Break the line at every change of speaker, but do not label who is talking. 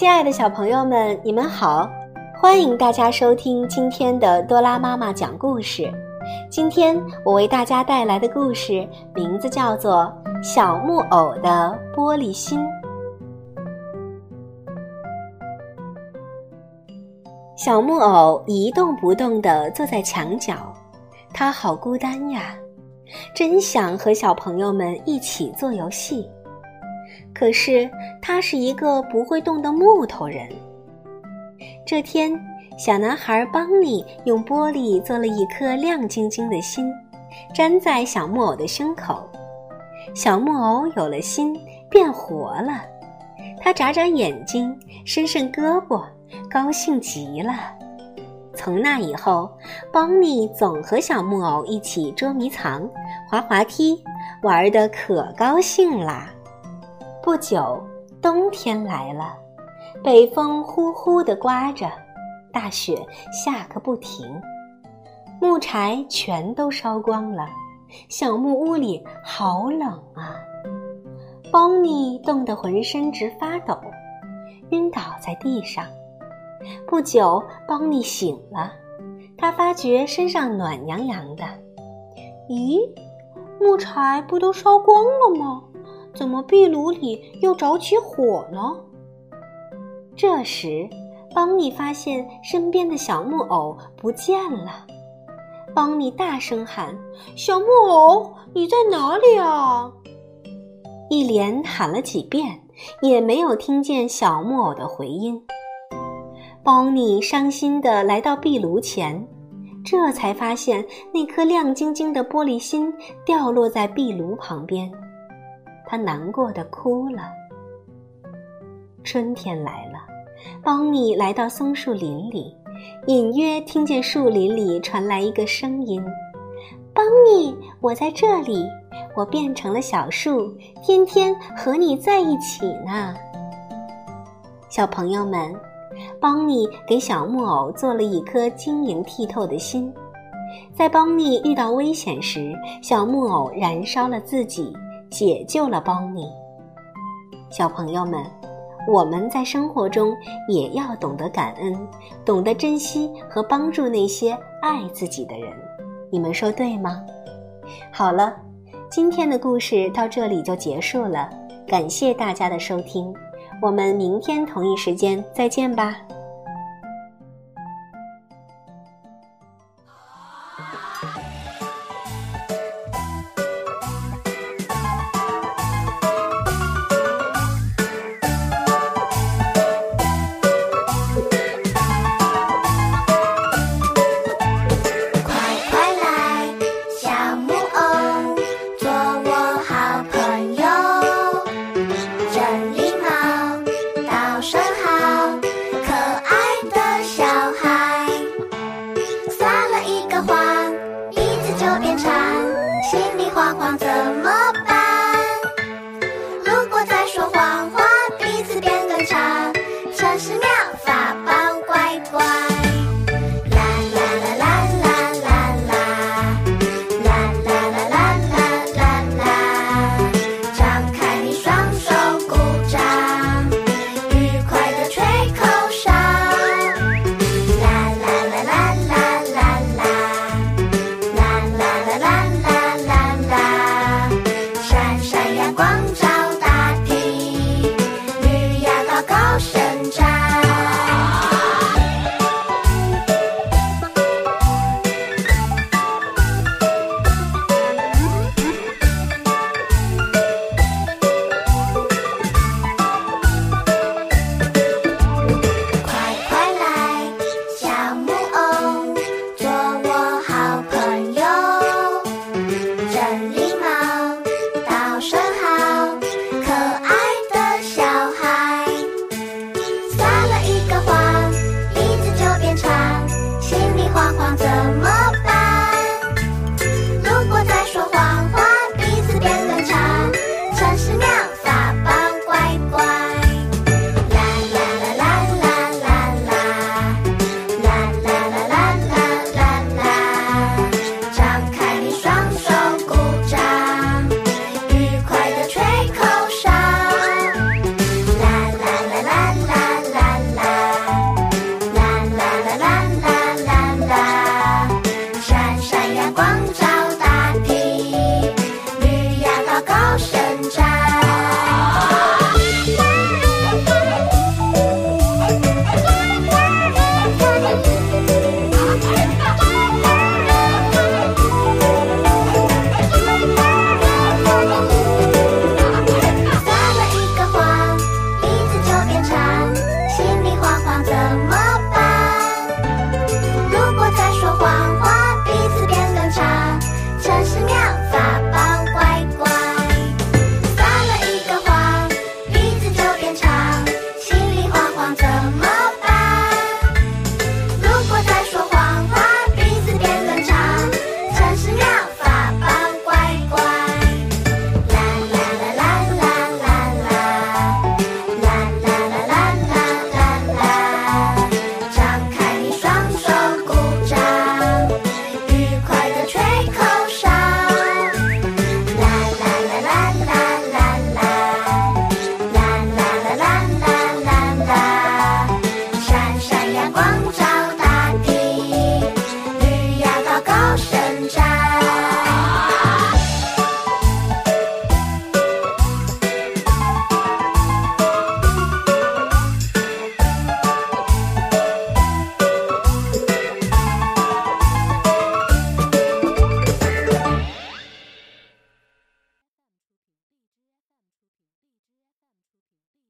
亲爱的小朋友们，你们好！欢迎大家收听今天的多拉妈妈讲故事。今天我为大家带来的故事名字叫做《小木偶的玻璃心》。小木偶一动不动地坐在墙角，他好孤单呀，真想和小朋友们一起做游戏。可是他是一个不会动的木头人。这天，小男孩邦尼用玻璃做了一颗亮晶晶的心，粘在小木偶的胸口。小木偶有了心，变活了。他眨眨眼睛，伸伸胳膊，高兴极了。从那以后，邦尼总和小木偶一起捉迷藏、滑滑梯，玩得可高兴啦。不久，冬天来了，北风呼呼地刮着，大雪下个不停，木柴全都烧光了，小木屋里好冷啊！邦尼冻得浑身直发抖，晕倒在地上。不久，邦尼醒了，他发觉身上暖洋洋的。咦，木柴不都烧光了吗？怎么壁炉里又着起火呢？这时，邦尼发现身边的小木偶不见了。邦尼大声喊：“小木偶，你在哪里啊？”一连喊了几遍，也没有听见小木偶的回音。邦尼伤心地来到壁炉前，这才发现那颗亮晶晶的玻璃心掉落在壁炉旁边。他难过的哭了。春天来了，邦尼来到松树林里，隐约听见树林里传来一个声音：“邦尼，我在这里，我变成了小树，天天和你在一起呢。”小朋友们，邦尼给小木偶做了一颗晶莹剔透的心，在邦尼遇到危险时，小木偶燃烧了自己。解救了邦尼。小朋友们，我们在生活中也要懂得感恩，懂得珍惜和帮助那些爱自己的人。你们说对吗？好了，今天的故事到这里就结束了，感谢大家的收听，我们明天同一时间再见吧。